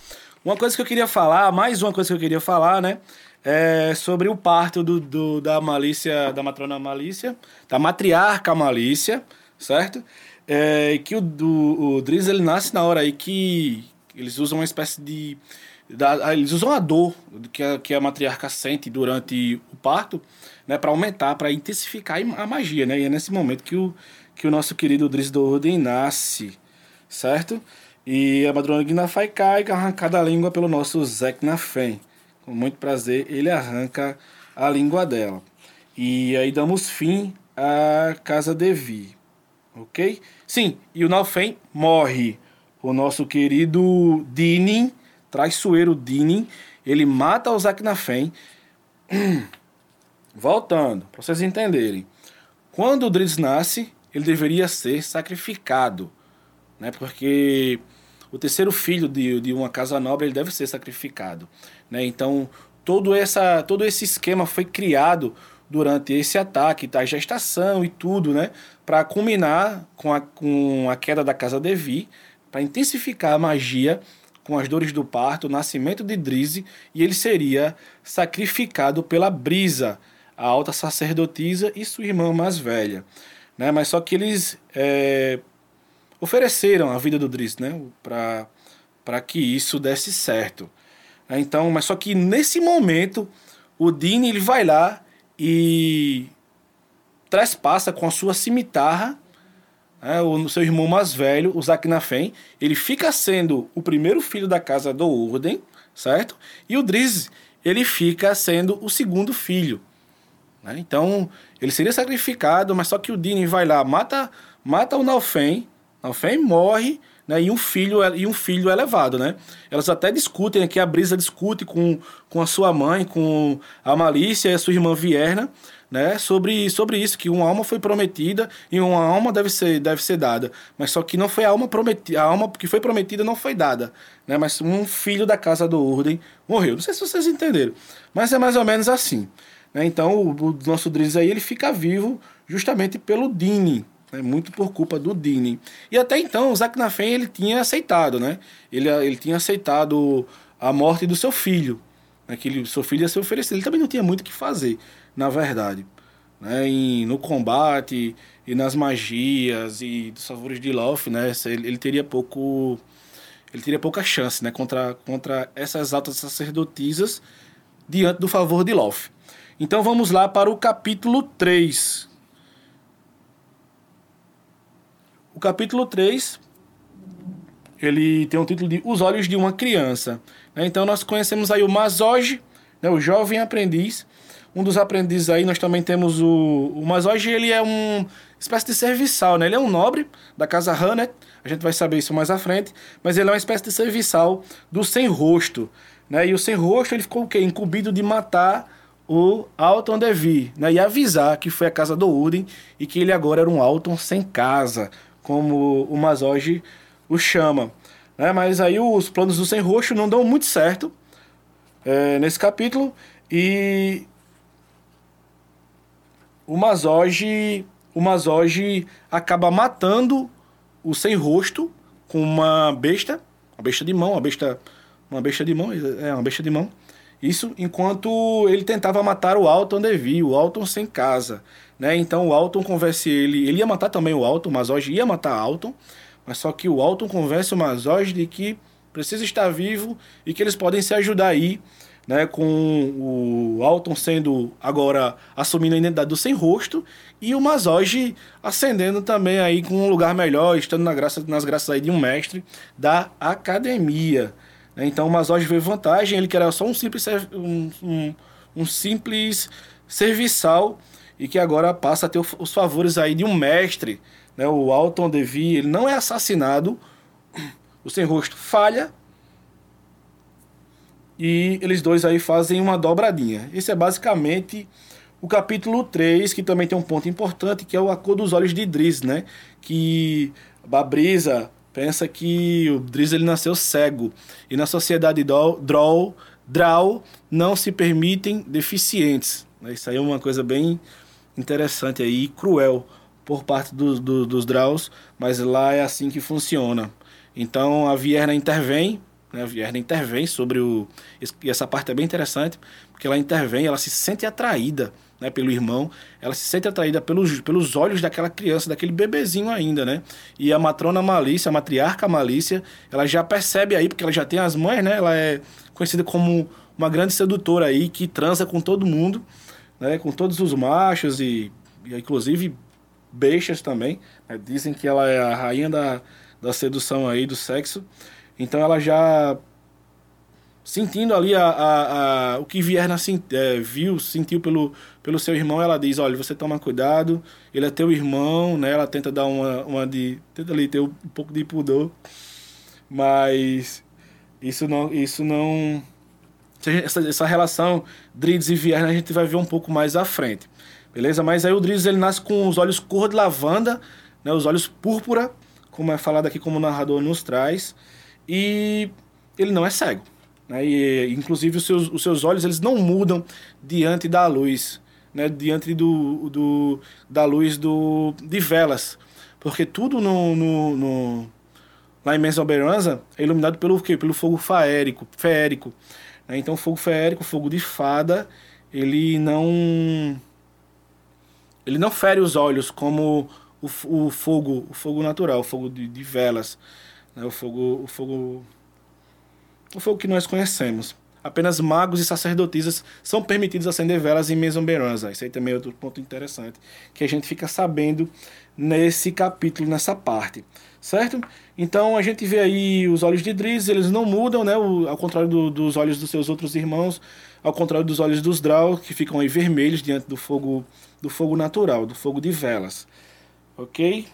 Uma coisa que eu queria falar, mais uma coisa que eu queria falar, né? É sobre o parto do, do da Malícia, da matrona Malícia, da matriarca Malícia, certo? É, que o, do, o Driz, ele nasce na hora aí que eles usam uma espécie de... Da, eles usam a dor que a, que a matriarca sente durante o parto, né? para aumentar, para intensificar a magia, né? E é nesse momento que o, que o nosso querido Driz do Ordem nasce, certo? E a Madrona Gnafai cai, arrancada a língua pelo nosso Zek Nafen. Com muito prazer, ele arranca a língua dela. E aí damos fim à Casa Devi. Ok? Sim, e o Nafen morre. O nosso querido Dinin traiçoeiro Dinin, ele mata o Zaknafem. Voltando, para vocês entenderem. Quando o Driz nasce, ele deveria ser sacrificado, né? Porque o terceiro filho de, de uma casa nobre ele deve ser sacrificado, né? Então todo essa todo esse esquema foi criado durante esse ataque, tá? a gestação e tudo, né? Para culminar com a, com a queda da casa Devi, para intensificar a magia com as dores do parto, o nascimento de Drizzy, e ele seria sacrificado pela Brisa, a alta sacerdotisa e sua irmã mais velha. Né? Mas só que eles é, ofereceram a vida do Drizzy né? para que isso desse certo. Então, mas só que nesse momento, o Dini ele vai lá e trespassa com a sua cimitarra é, o seu irmão mais velho, o Zaknafen, ele fica sendo o primeiro filho da casa do Urden, certo? E o Driz, ele fica sendo o segundo filho. Né? Então, ele seria sacrificado, mas só que o Dini vai lá, mata, mata o Nalfen, Nalfen morre, né? E um filho e um filho elevado, né? Elas até discutem aqui a Brisa discute com, com a sua mãe, com a Malícia e a sua irmã Vierna, né, sobre, sobre isso, que uma alma foi prometida e uma alma deve ser, deve ser dada. Mas só que não foi a alma prometida, a alma que foi prometida não foi dada. Né, mas um filho da casa do Urden morreu. Não sei se vocês entenderam, mas é mais ou menos assim. Né, então o, o nosso Driz aí ele fica vivo justamente pelo Dini, né, muito por culpa do Dini. E até então o Zaknafen ele tinha aceitado, né? Ele, ele tinha aceitado a morte do seu filho. Né, seu filho ia ser oferecido. Ele também não tinha muito o que fazer na verdade. Né? E no combate e nas magias e dos favores de Loth, né? ele, ele teria pouco ele teria pouca chance né? contra, contra essas altas sacerdotisas diante do favor de Loth. Então vamos lá para o capítulo 3. O capítulo 3 ele tem o título de Os Olhos de uma Criança. Né? Então nós conhecemos aí o Mazoge, né? o jovem aprendiz, um dos aprendizes aí, nós também temos o, o mas hoje ele é um espécie de serviçal, né? Ele é um nobre da casa Hannet, a gente vai saber isso mais à frente, mas ele é uma espécie de serviçal do sem rosto, né? E o sem rosto ele ficou o quê? Incumbido de matar o Alton Devi, né? E avisar que foi a casa do Uden e que ele agora era um Alton sem casa, como o Mazoge o chama. Né? Mas aí os planos do sem rosto não dão muito certo é, nesse capítulo e o Mazoge, o Mazoge acaba matando o sem rosto com uma besta, uma besta de mão, uma besta, uma besta de mão, é uma besta de mão. Isso enquanto ele tentava matar o Alton Devi, o Alton sem casa, né? Então o Alton convence ele, ele ia matar também o Alton, o Mazoge ia matar Alton, mas só que o Alton convence o Mazoge de que precisa estar vivo e que eles podem se ajudar aí né, com o Alton sendo agora assumindo a identidade do sem rosto e o Mazoge ascendendo também aí com um lugar melhor, estando na graça, nas graças aí de um mestre da academia. Né? Então o Mazoge veio vantagem, ele que era só um simples, um, um, um simples serviçal e que agora passa a ter os favores aí de um mestre. Né? O Alton Devi, ele não é assassinado, o sem rosto falha, e eles dois aí fazem uma dobradinha. Esse é basicamente o capítulo 3, que também tem um ponto importante, que é a cor dos olhos de Driz, né? Que a Brisa pensa que o Driz ele nasceu cego. E na sociedade Drow, Drow não se permitem deficientes. Né? Isso aí é uma coisa bem interessante aí, cruel por parte do, do, dos Draws, mas lá é assim que funciona. Então a Vierna intervém né? Vierna intervém sobre o. E essa parte é bem interessante, porque ela intervém, ela se sente atraída né, pelo irmão, ela se sente atraída pelos, pelos olhos daquela criança, daquele bebezinho ainda, né? E a matrona Malícia, a matriarca Malícia, ela já percebe aí, porque ela já tem as mães, né? Ela é conhecida como uma grande sedutora aí, que transa com todo mundo, né? Com todos os machos e, e inclusive bestas também. Né? Dizem que ela é a rainha da, da sedução aí, do sexo. Então ela já sentindo ali a, a, a o que Vierna é, viu, sentiu pelo, pelo seu irmão, ela diz, olha, você toma cuidado, ele é teu irmão, né? Ela tenta dar uma, uma de. tenta ali ter um pouco de pudor. Mas Isso não. Isso não essa, essa relação Drids e Vierna a gente vai ver um pouco mais à frente. Beleza? Mas aí o Drids ele nasce com os olhos cor de lavanda, né? os olhos púrpura, como é falado aqui como o narrador nos traz. E ele não é cego. Né? E, inclusive os seus, os seus olhos eles não mudam diante da luz, né? diante do, do, da luz do, de velas. Porque tudo no, no, no lá em é iluminado pelo quê? Pelo fogo faérico, feérico. Né? Então, fogo feérico, fogo de fada, ele não ele não fere os olhos como o, o fogo, o fogo natural, o fogo de, de velas, né? o fogo, o fogo, o fogo que nós conhecemos. Apenas magos e sacerdotisas são permitidos acender velas em Mesomberanza. Isso aí também é outro ponto interessante que a gente fica sabendo nesse capítulo, nessa parte certo? Então a gente vê aí os olhos de Driz, eles não mudam, né? O, ao contrário do, dos olhos dos seus outros irmãos, ao contrário dos olhos dos Draw, que ficam aí vermelhos diante do fogo, do fogo natural, do fogo de velas, ok?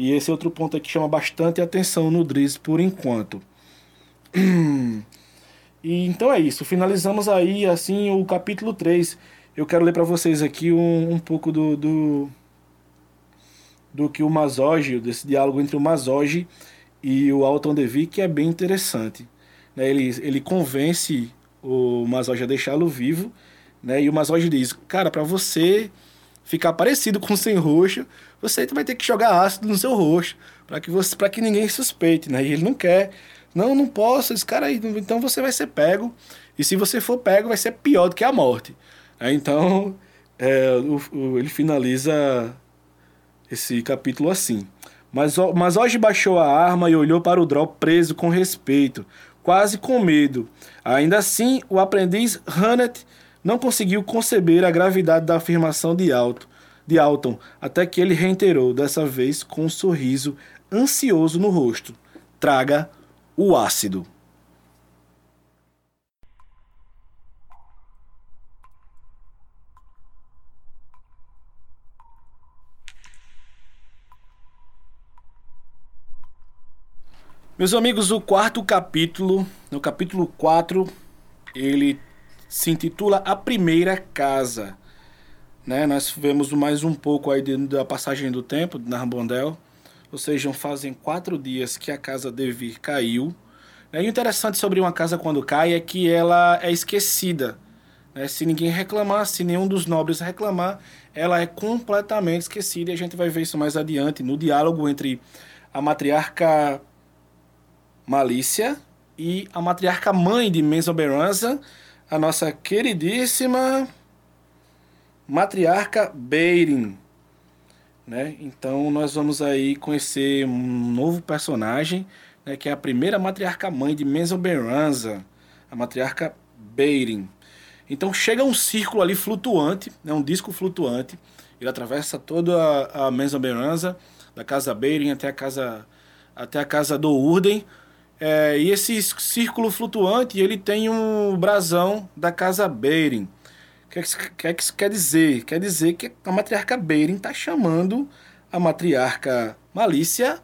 E esse é outro ponto aqui que chama bastante atenção no Driz por enquanto. E então é isso, finalizamos aí assim o capítulo 3. Eu quero ler para vocês aqui um, um pouco do, do do que o Mazoge, desse diálogo entre o Mazoge e o Alton Devi, que é bem interessante. Né? Ele, ele convence o Mazoge a deixá-lo vivo, né? e o Mazoge diz, cara, para você ficar parecido com o sem roxo, você vai ter que jogar ácido no seu rosto, para que você para que ninguém suspeite, né? E ele não quer. Não, não posso, esse cara aí, então você vai ser pego. E se você for pego, vai ser pior do que a morte. Então, é, o, o, ele finaliza esse capítulo assim. Mas, mas hoje baixou a arma e olhou para o Drop preso com respeito, quase com medo. Ainda assim, o aprendiz Hannet não conseguiu conceber a gravidade da afirmação de, Alto, de Alton, até que ele reiterou, dessa vez com um sorriso ansioso no rosto: Traga o ácido. Meus amigos, o quarto capítulo, no capítulo 4, ele se intitula A Primeira Casa. Né? Nós vemos mais um pouco aí da passagem do tempo de Narbondel. Ou seja, fazem quatro dias que a casa de Vir caiu. Né? E o interessante sobre uma casa quando cai é que ela é esquecida. Né? Se ninguém reclamar, se nenhum dos nobres reclamar, ela é completamente esquecida. E a gente vai ver isso mais adiante no diálogo entre a matriarca Malícia e a matriarca mãe de Mesoberanza, a nossa queridíssima matriarca Beirin. Né? Então nós vamos aí conhecer um novo personagem, né, que é a primeira matriarca mãe de Mesoberanza, a matriarca Beirin. Então chega um círculo ali flutuante, né, um disco flutuante, ele atravessa toda a, a Mesoberanza, da casa Beirin até a casa até a casa do Urden, é, e esse círculo flutuante, ele tem um brasão da casa Beirin. O que, que, que isso quer dizer? Quer dizer que a matriarca Beirin está chamando a matriarca Malícia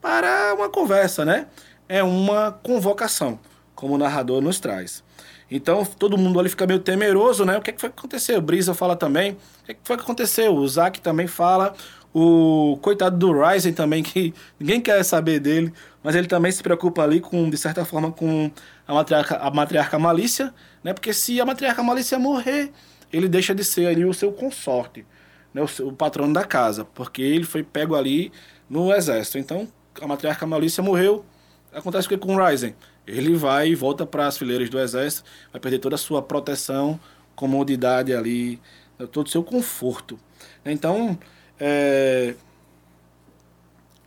para uma conversa, né? É uma convocação, como o narrador nos traz. Então todo mundo ali fica meio temeroso, né? O que, que foi que aconteceu? Brisa fala também. O que, que foi que aconteceu? O Zack também fala. O coitado do Ryzen também, que ninguém quer saber dele, mas ele também se preocupa ali com, de certa forma, com a matriarca, a matriarca Malícia, né? Porque se a matriarca Malícia morrer, ele deixa de ser ali o seu consorte, né? o, seu, o patrono da casa, porque ele foi pego ali no exército. Então, a matriarca Malícia morreu, acontece o que com o Ryzen? Ele vai e volta para as fileiras do exército, vai perder toda a sua proteção, comodidade ali, todo o seu conforto. Então, é...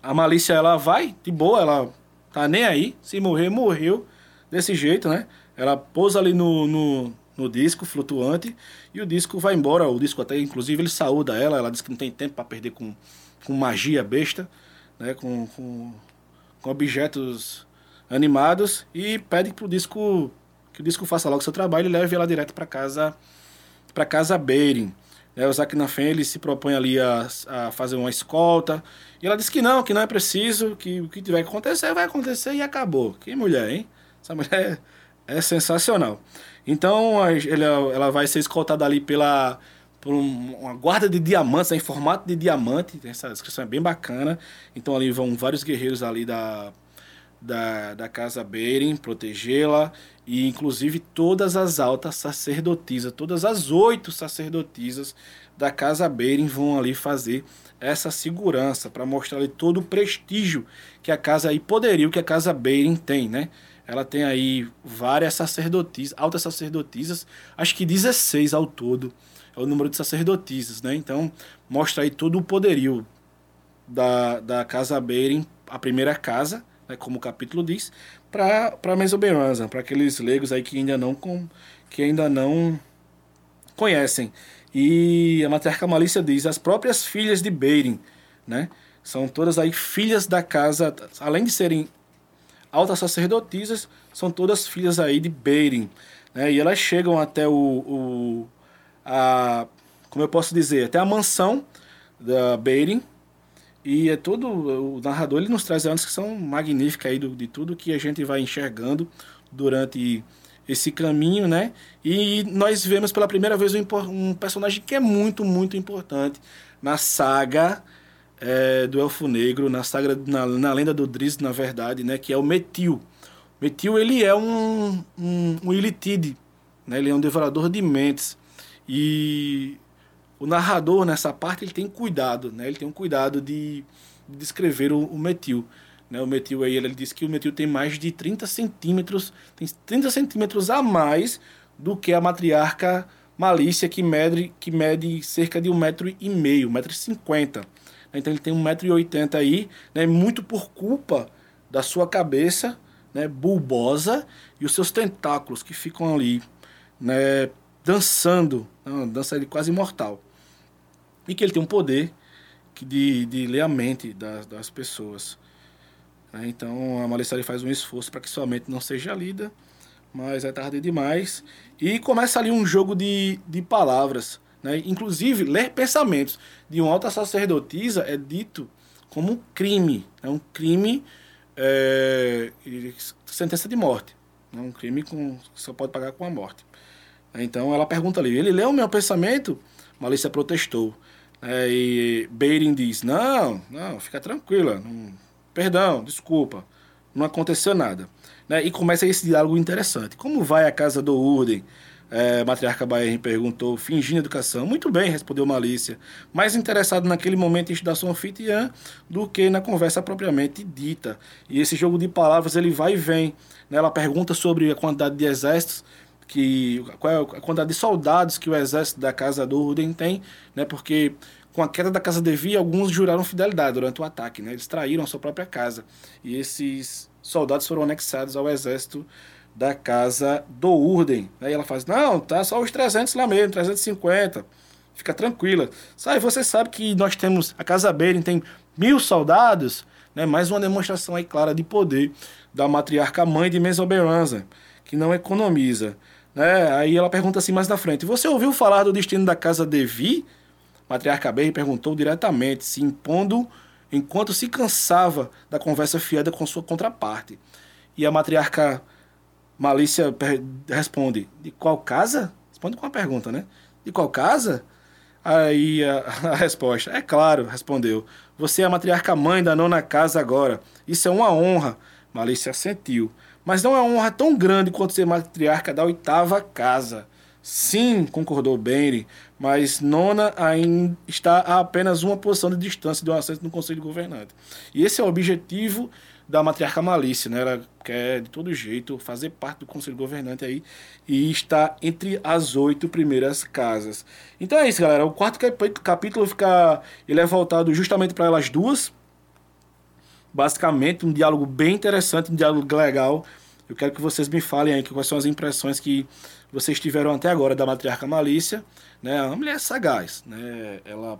A malícia ela vai de boa, ela tá nem aí. Se morrer, morreu. Desse jeito, né? Ela pousa ali no, no, no disco flutuante e o disco vai embora. O disco até, inclusive, ele saúda ela. Ela diz que não tem tempo para perder com, com magia besta, né? Com, com, com objetos animados e pede pro disco que o disco faça logo seu trabalho e leve ela direto para casa para casa Beirin. Né, o Zaknafen ele se propõe ali a, a fazer uma escolta. E ela diz que não, que não é preciso, que o que tiver que acontecer vai acontecer e acabou. Que mulher, hein? Essa mulher é, é sensacional. Então ela, ela vai ser escoltada ali pela por uma guarda de diamantes, em formato de diamante. Essa descrição é bem bacana. Então ali vão vários guerreiros ali da, da, da casa Beren protegê-la. E inclusive todas as altas sacerdotisas, todas as oito sacerdotisas da casa Beren vão ali fazer essa segurança para mostrar ali todo o prestígio que a casa aí poderia, que a casa Beren tem, né? Ela tem aí várias sacerdotisas, altas sacerdotisas, acho que 16 ao todo é o número de sacerdotisas, né? Então, mostra aí todo o poderio da, da casa Beren, a primeira casa, né, como o capítulo diz, para Mesoberanza, para aqueles leigos aí que ainda não com, que ainda não conhecem. E a matriarca Malícia diz: as próprias filhas de Beren, né? São todas aí filhas da casa, além de serem altas sacerdotisas, são todas filhas aí de Beren. Né? E elas chegam até o, o a, como eu posso dizer, até a mansão da Beren. E é todo o narrador ele nos traz elementos que são magníficos aí do, de tudo que a gente vai enxergando durante esse caminho, né? E nós vemos pela primeira vez um, um personagem que é muito, muito importante na saga é, do Elfo Negro, na saga, na, na lenda do Driz, na verdade, né? Que é o Metil. Metil, ele é um, um, um né? Ele é um devorador de mentes. E o narrador, nessa parte, ele tem cuidado, né? Ele tem um cuidado de, de descrever o, o metil. Né? O metil aí, ele, diz que o metil tem mais de 30 centímetros, tem 30 centímetros a mais do que a matriarca Malícia, que mede, que mede cerca de um metro e meio, metro e cinquenta. Então ele tem um metro e oitenta aí, né? muito por culpa da sua cabeça né? bulbosa e os seus tentáculos que ficam ali né? dançando, uma dança quase imortal. E que ele tem um poder de, de ler a mente das, das pessoas. Né? Então a Malissari faz um esforço para que sua mente não seja lida, mas é tarde demais. E começa ali um jogo de, de palavras. Né? Inclusive, ler pensamentos de uma alta sacerdotisa é dito como um crime. É um crime, é, sentença de morte. É um crime com, que só pode pagar com a morte. Então ela pergunta ali, ele leu o meu pensamento? Malícia protestou. É, e Beirin diz, não, não, fica tranquila, não, perdão, desculpa, não aconteceu nada. Né? E começa esse diálogo interessante. Como vai a casa do Urden? É, matriarca Baer perguntou, fingindo educação. Muito bem, respondeu Malícia, mais interessado naquele momento em estudar sua anfitriã do que na conversa propriamente dita. E esse jogo de palavras ele vai e vem. Né? Ela pergunta sobre a quantidade de exércitos que qual é a quantidade de soldados que o exército da casa do Urden tem, né? Porque com a queda da casa de Vi, alguns juraram fidelidade durante o ataque, né? Eles traíram a sua própria casa. E esses soldados foram anexados ao exército da casa do Urden. Aí ela faz: "Não, tá só os 300 lá mesmo, 350. Fica tranquila. Sabe, você sabe que nós temos a casa Beren tem mil soldados, né? Mais uma demonstração aí clara de poder da matriarca mãe de Mesoberanza, que não economiza. Né? Aí ela pergunta assim mais na frente: Você ouviu falar do destino da casa Devi? Matriarca Berry perguntou diretamente, se impondo enquanto se cansava da conversa fiada com sua contraparte. E a matriarca Malícia responde: De qual casa? Responde com uma pergunta, né? De qual casa? Aí a, a, resposta: É claro, respondeu. Você é a matriarca mãe da nona casa agora. Isso é uma honra. Malícia assentiu mas não é uma honra tão grande quanto ser matriarca da oitava casa. Sim, concordou Benry, mas nona ainda está a apenas uma posição de distância de um assento no Conselho Governante. E esse é o objetivo da matriarca Malícia, né? Ela quer de todo jeito fazer parte do Conselho Governante aí e está entre as oito primeiras casas. Então é isso, galera. O quarto capítulo fica ele é voltado justamente para elas duas, basicamente um diálogo bem interessante, um diálogo legal. Eu quero que vocês me falem aí quais são as impressões que vocês tiveram até agora da matriarca Malícia, né? Uma mulher sagaz, né? Ela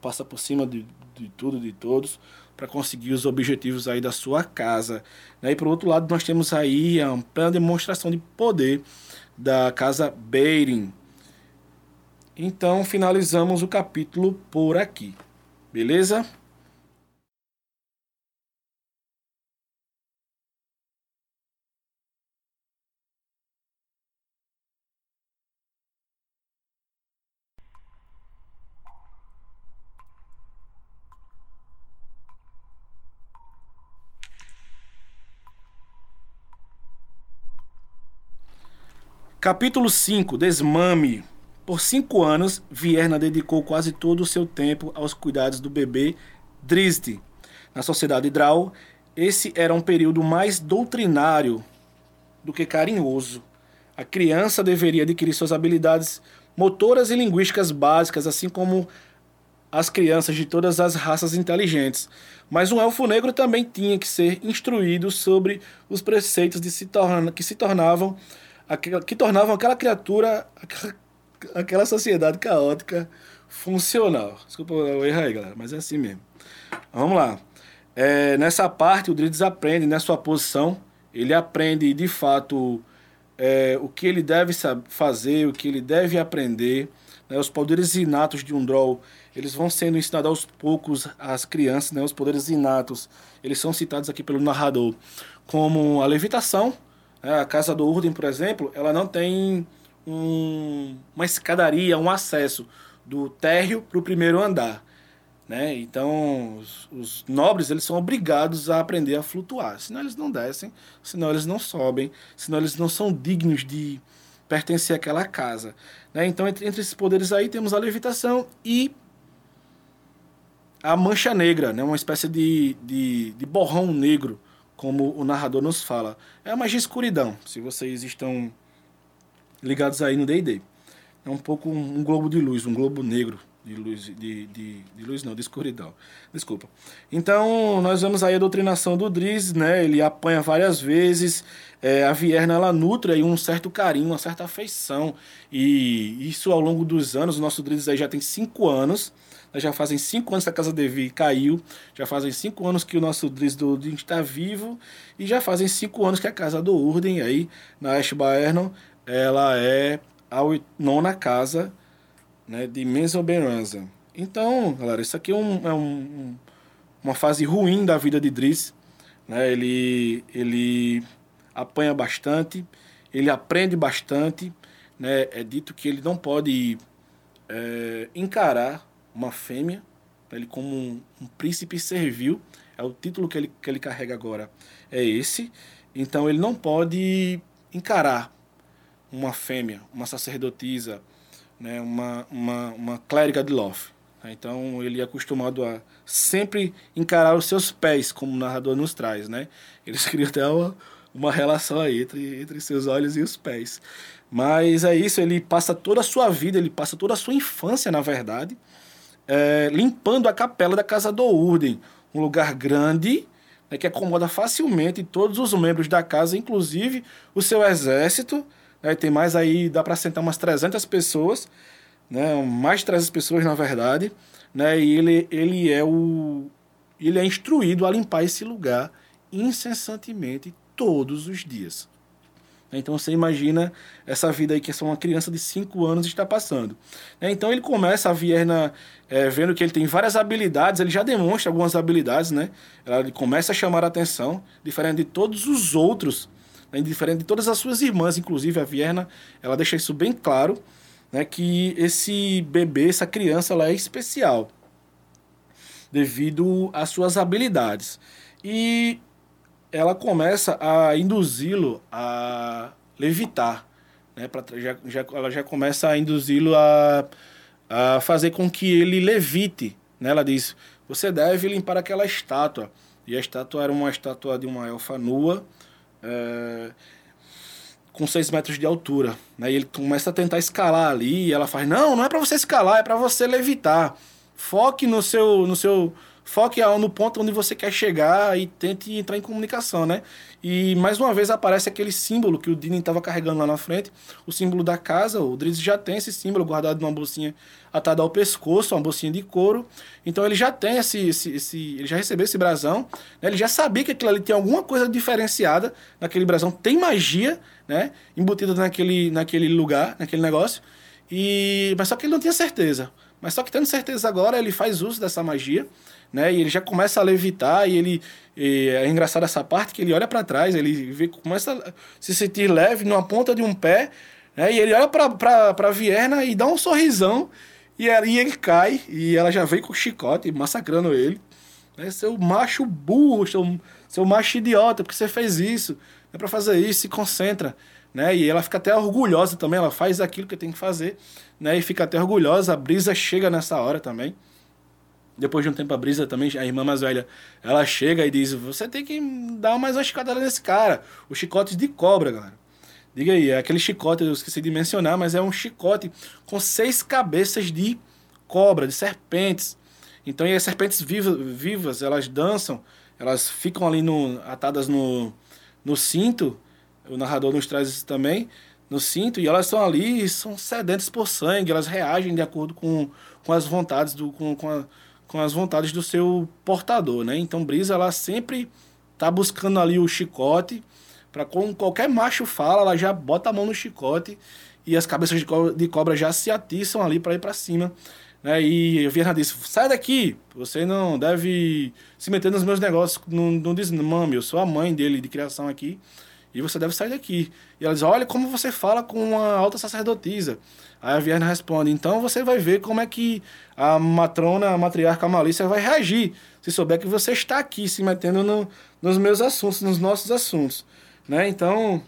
passa por cima de, de tudo, de todos, para conseguir os objetivos aí da sua casa. Né? E por outro lado, nós temos aí a plena demonstração de poder da casa Beirin. Então, finalizamos o capítulo por aqui. Beleza? Capítulo 5, Desmame. Por cinco anos, Vierna dedicou quase todo o seu tempo aos cuidados do bebê Drizzt. Na sociedade Drau, esse era um período mais doutrinário do que carinhoso. A criança deveria adquirir suas habilidades motoras e linguísticas básicas, assim como as crianças de todas as raças inteligentes. Mas um elfo negro também tinha que ser instruído sobre os preceitos de se torna, que se tornavam que tornavam aquela criatura, aquela sociedade caótica funcional. Desculpa o erro aí, galera, mas é assim mesmo. Vamos lá. É, nessa parte, o Drids aprende, na sua posição, ele aprende de fato é, o que ele deve fazer, o que ele deve aprender. Né, os poderes inatos de um Droll, eles vão sendo ensinados aos poucos às crianças, né, os poderes inatos, eles são citados aqui pelo narrador, como a levitação, a casa do Urden, por exemplo, ela não tem um, uma escadaria, um acesso do térreo para o primeiro andar. Né? Então, os, os, nobres eles são obrigados a aprender a flutuar, senão eles não descem, senão eles não sobem, senão eles não são dignos de pertencer àquela casa. Né? Então, entre, entre esses poderes aí, temos a levitação e a mancha negra, né? uma espécie de, de, de borrão negro como o narrador nos fala. É a magia escuridão, se vocês estão ligados aí no D&D. É um pouco um, um, globo de luz, um globo negro de luz, de, de, de, luz não, de escuridão. Desculpa. Então, nós vemos aí a doutrinação do Driz, né? Ele apanha várias vezes. É, a Vierna, ela nutre aí um certo carinho, uma certa afeição. E isso ao longo dos anos, o nosso Driz aí já tem cinco anos. Já fazem cinco anos que a Casa Devi caiu, já fazem cinco anos que o nosso Driz do está vivo, e já fazem cinco anos que a Casa do Urden, aí, na Ashbaernon, ela é a nona casa né, de Mesoberanza. Então, galera, isso aqui é, um, é um, uma fase ruim da vida de Driz. Né? Ele, ele apanha bastante, ele aprende bastante. Né? É dito que ele não pode é, encarar uma fêmea, ele como um, um, príncipe servil, é o título que ele, que ele carrega agora, é esse. Então ele não pode encarar uma fêmea, uma sacerdotisa, né, uma, uma, uma clériga de Loth. Né? Então ele é acostumado a sempre encarar os seus pés, como o narrador nos traz. Né? Eles criam até uma, uma relação aí entre, entre seus olhos e os pés. Mas é isso, ele passa toda a sua vida, ele passa toda a sua infância, na verdade, é, limpando a capela da casa do Urden, um lugar grande né, que acomoda facilmente todos os membros da casa, inclusive o seu exército. Né, tem mais aí, dá para sentar umas 300 pessoas, né, mais de 300 pessoas na verdade, né, e ele, ele é o ele é instruído a limpar esse lugar incessantemente todos os dias. Né? Então você imagina essa vida aí que uma criança de 5 anos está passando. Né? Então ele começa a Vierna é, vendo que ele tem várias habilidades, ele já demonstra algumas habilidades, né? Ele começa a chamar a atenção, diferente de todos os outros, né? diferente de todas as suas irmãs, inclusive a Vierna, ela deixa isso bem claro, né? Que esse bebê, essa criança, ela é especial devido às suas habilidades. E ela começa a induzi-lo a levitar. Né? Pra, já, já, ela já começa a induzi-lo a, a fazer com que ele levite. Né? Ela diz: Você deve limpar aquela estátua. E a estátua era uma estátua de uma elfa nua, é, com 6 metros de altura. Né? E ele começa a tentar escalar ali. E ela faz: Não, não é para você escalar, é para você levitar. Foque no seu, no seu foque no ponto onde você quer chegar e tente entrar em comunicação, né? E mais uma vez aparece aquele símbolo que o Dini estava carregando lá na frente, o símbolo da casa. O Drizzy já tem esse símbolo guardado numa bolsinha atada ao pescoço, uma bolsinha de couro. Então ele já tem esse, esse, esse ele já recebeu esse brasão, né? ele já sabia que aquilo ali tem alguma coisa diferenciada naquele brasão, tem magia, né? Embutida naquele, naquele lugar, naquele negócio. E mas só que ele não tinha certeza. Mas só que tendo certeza agora, ele faz uso dessa magia né? E ele já começa a levitar e ele e é engraçado essa parte que ele olha para trás, ele vê, começa a se sentir leve numa ponta de um pé, né? E ele olha para Vierna e dá um sorrisão e aí ele cai e ela já vem com o chicote massacrando ele. Né? Seu macho burro, seu, seu macho idiota, porque você fez isso? É para fazer isso, se concentra. né? E ela fica até orgulhosa também, ela faz aquilo que tem que fazer, né? E fica até orgulhosa. A Brisa chega nessa hora também. Depois de um tempo a Brisa também, a irmã mais velha, ela chega e diz: "Você tem que dar mais uma chicotada nesse cara, o chicote de cobra, galera". Diga aí, é aquele chicote, eu esqueci de mencionar, mas é um chicote com seis cabeças de cobra, de serpentes. Então, e as serpentes vivas, vivas elas dançam, elas ficam ali no, atadas no, no cinto, o narrador nos traz isso também, no cinto, e elas estão ali são sedentas por sangue, elas reagem de acordo com, com as vontades do com, com, a, com as vontades do seu portador, né? Então Brisa ela sempre tá buscando ali o chicote para com qualquer macho fala, ela já bota a mão no chicote e as cabeças de cobra, de cobra já se atiçam ali para ir para cima. Né? E Vierna disse: sai daqui, você não deve se meter nos meus negócios. Não, não diz, mami, eu sou a mãe dele de criação aqui e você deve sair daqui. E ela diz: olha como você fala com uma alta sacerdotisa. Aí a Vierna responde: então você vai ver como é que a matrona, a matriarca Malícia vai reagir se souber que você está aqui se metendo no, nos meus assuntos, nos nossos assuntos. Né? Então,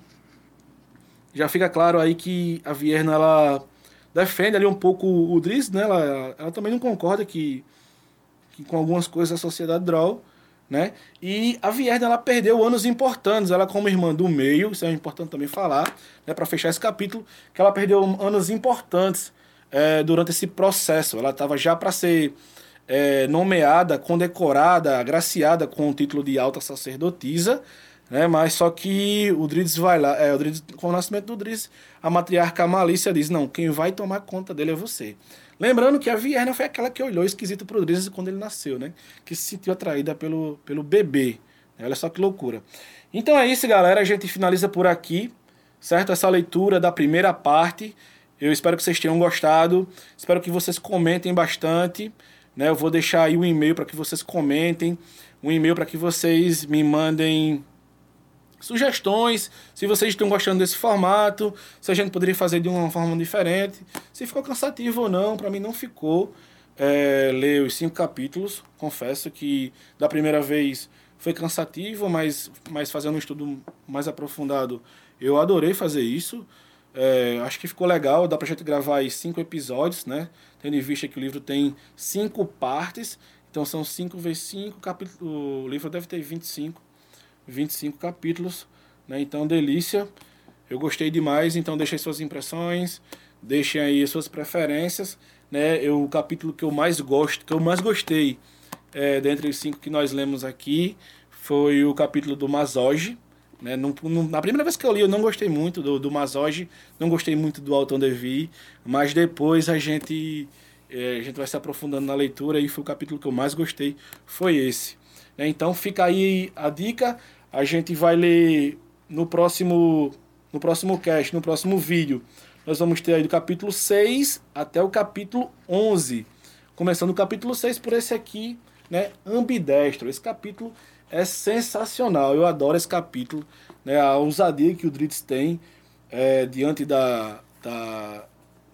já fica claro aí que a Vierna ela defende ali um pouco o Driz, né? Ela, ela também não concorda que, que com algumas coisas da sociedade Droll, né? E a Vierna ela perdeu anos importantes, ela como irmã do meio, isso é importante também falar, né? Para fechar esse capítulo, que ela perdeu anos importantes é, durante esse processo. Ela estava já para ser é, nomeada, condecorada, agraciada com o título de alta sacerdotisa, né? Mas só que o Driz vai lá, é, o com o nascimento do Driz, a matriarca Malícia diz: Não, quem vai tomar conta dele é você. Lembrando que a Vierna foi aquela que olhou esquisito pro Driz quando ele nasceu, né? Que se sentiu atraída pelo, pelo bebê. Olha só que loucura. Então é isso, galera. A gente finaliza por aqui, certo? Essa leitura da primeira parte. Eu espero que vocês tenham gostado. Espero que vocês comentem bastante. Né? Eu vou deixar aí um e-mail para que vocês comentem. Um e-mail para que vocês me mandem sugestões, se vocês estão gostando desse formato, se a gente poderia fazer de uma forma diferente, se ficou cansativo ou não, para mim não ficou. É, ler os cinco capítulos, confesso que da primeira vez foi cansativo, mas, mas fazendo um estudo mais aprofundado, eu adorei fazer isso, é, acho que ficou legal, dá pra gente gravar aí cinco episódios, né, tendo em vista que o livro tem cinco partes, então são cinco vezes cinco, capítulos, o livro deve ter 25 25 capítulos, né? Então, delícia. Eu gostei demais, então deixem suas impressões, deixem aí suas preferências, né? Eu, o capítulo que eu mais gosto, que eu mais gostei, é, dentre os cinco que nós lemos aqui, foi o capítulo do Mazoge, né? Não, não, na primeira vez que eu li, eu não gostei muito do, do Mazoge, não gostei muito do Alton Devi, mas depois a gente, é, a gente vai se aprofundando na leitura e foi o capítulo que eu mais gostei, foi esse. Né? Então fica aí a dica. A gente vai ler no próximo, no próximo cast, no próximo vídeo. Nós vamos ter aí do capítulo 6 até o capítulo 11. Começando o capítulo 6 por esse aqui, né? Ambidestro. Esse capítulo é sensacional. Eu adoro esse capítulo. Né? A ousadia que o Dritz tem é, diante da, da,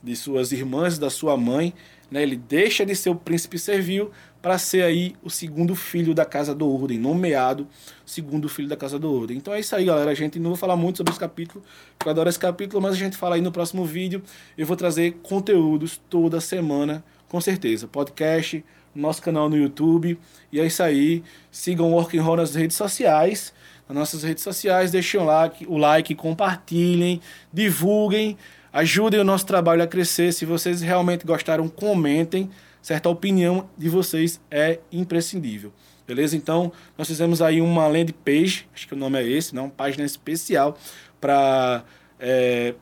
de suas irmãs, da sua mãe. Né? Ele deixa de ser o príncipe servil para ser aí o segundo filho da Casa do Ordem, nomeado segundo filho da Casa do Ordem. Então é isso aí, galera. A gente não vou falar muito sobre esse capítulo, porque eu adoro esse capítulo, mas a gente fala aí no próximo vídeo. Eu vou trazer conteúdos toda semana, com certeza. Podcast, nosso canal no YouTube. E é isso aí. Sigam o Working Roll nas redes sociais. Nas nossas redes sociais, deixem o like, o like, compartilhem, divulguem, ajudem o nosso trabalho a crescer. Se vocês realmente gostaram, comentem certa opinião de vocês é imprescindível. Beleza? Então, nós fizemos aí uma landing page, acho que o nome é esse, né? uma página especial para é,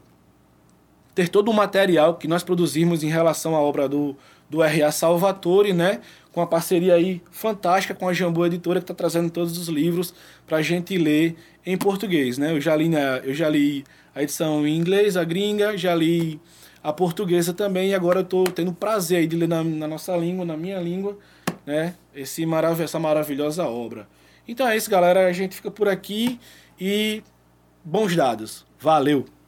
ter todo o material que nós produzimos em relação à obra do, do R.A. Salvatore, né? com a parceria aí fantástica com a Jambu Editora, que está trazendo todos os livros para a gente ler em português. Né? Eu, já li, né? eu já li a edição em inglês, a gringa, já li a portuguesa também, e agora eu estou tendo prazer de ler na, na, nossa língua, na minha língua, né, esse marav essa maravilhosa obra. Então é isso, galera, a gente fica por aqui e bons dados. Valeu!